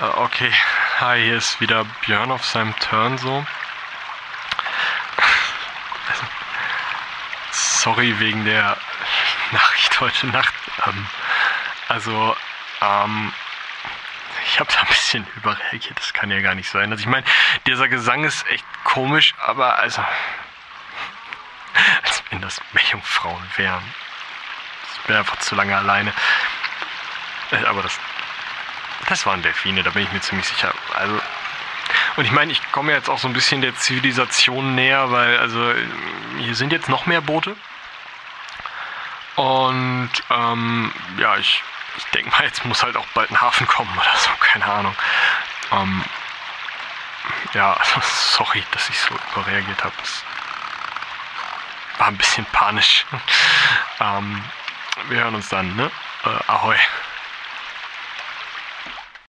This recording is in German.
Äh, okay, hi, hier ist wieder Björn auf seinem Turn so. Sorry wegen der Nachricht heute Nacht. Ähm, also, ähm, ich habe da ein bisschen überreagiert. Das kann ja gar nicht sein. Also ich meine, dieser Gesang ist echt komisch, aber also, als wenn das Meerjungfrauen wären. Ich bin einfach zu lange alleine. Äh, Aber das, das waren Delfine, da bin ich mir ziemlich sicher. Also, und ich meine, ich komme jetzt auch so ein bisschen der Zivilisation näher, weil also hier sind jetzt noch mehr Boote. Und ähm, ja, ich, ich denke mal, jetzt muss halt auch bald ein Hafen kommen oder so, keine Ahnung. Ähm, ja, also, sorry, dass ich so überreagiert habe. War ein bisschen panisch. ähm, wir hören uns dann, ne? Äh, ahoi.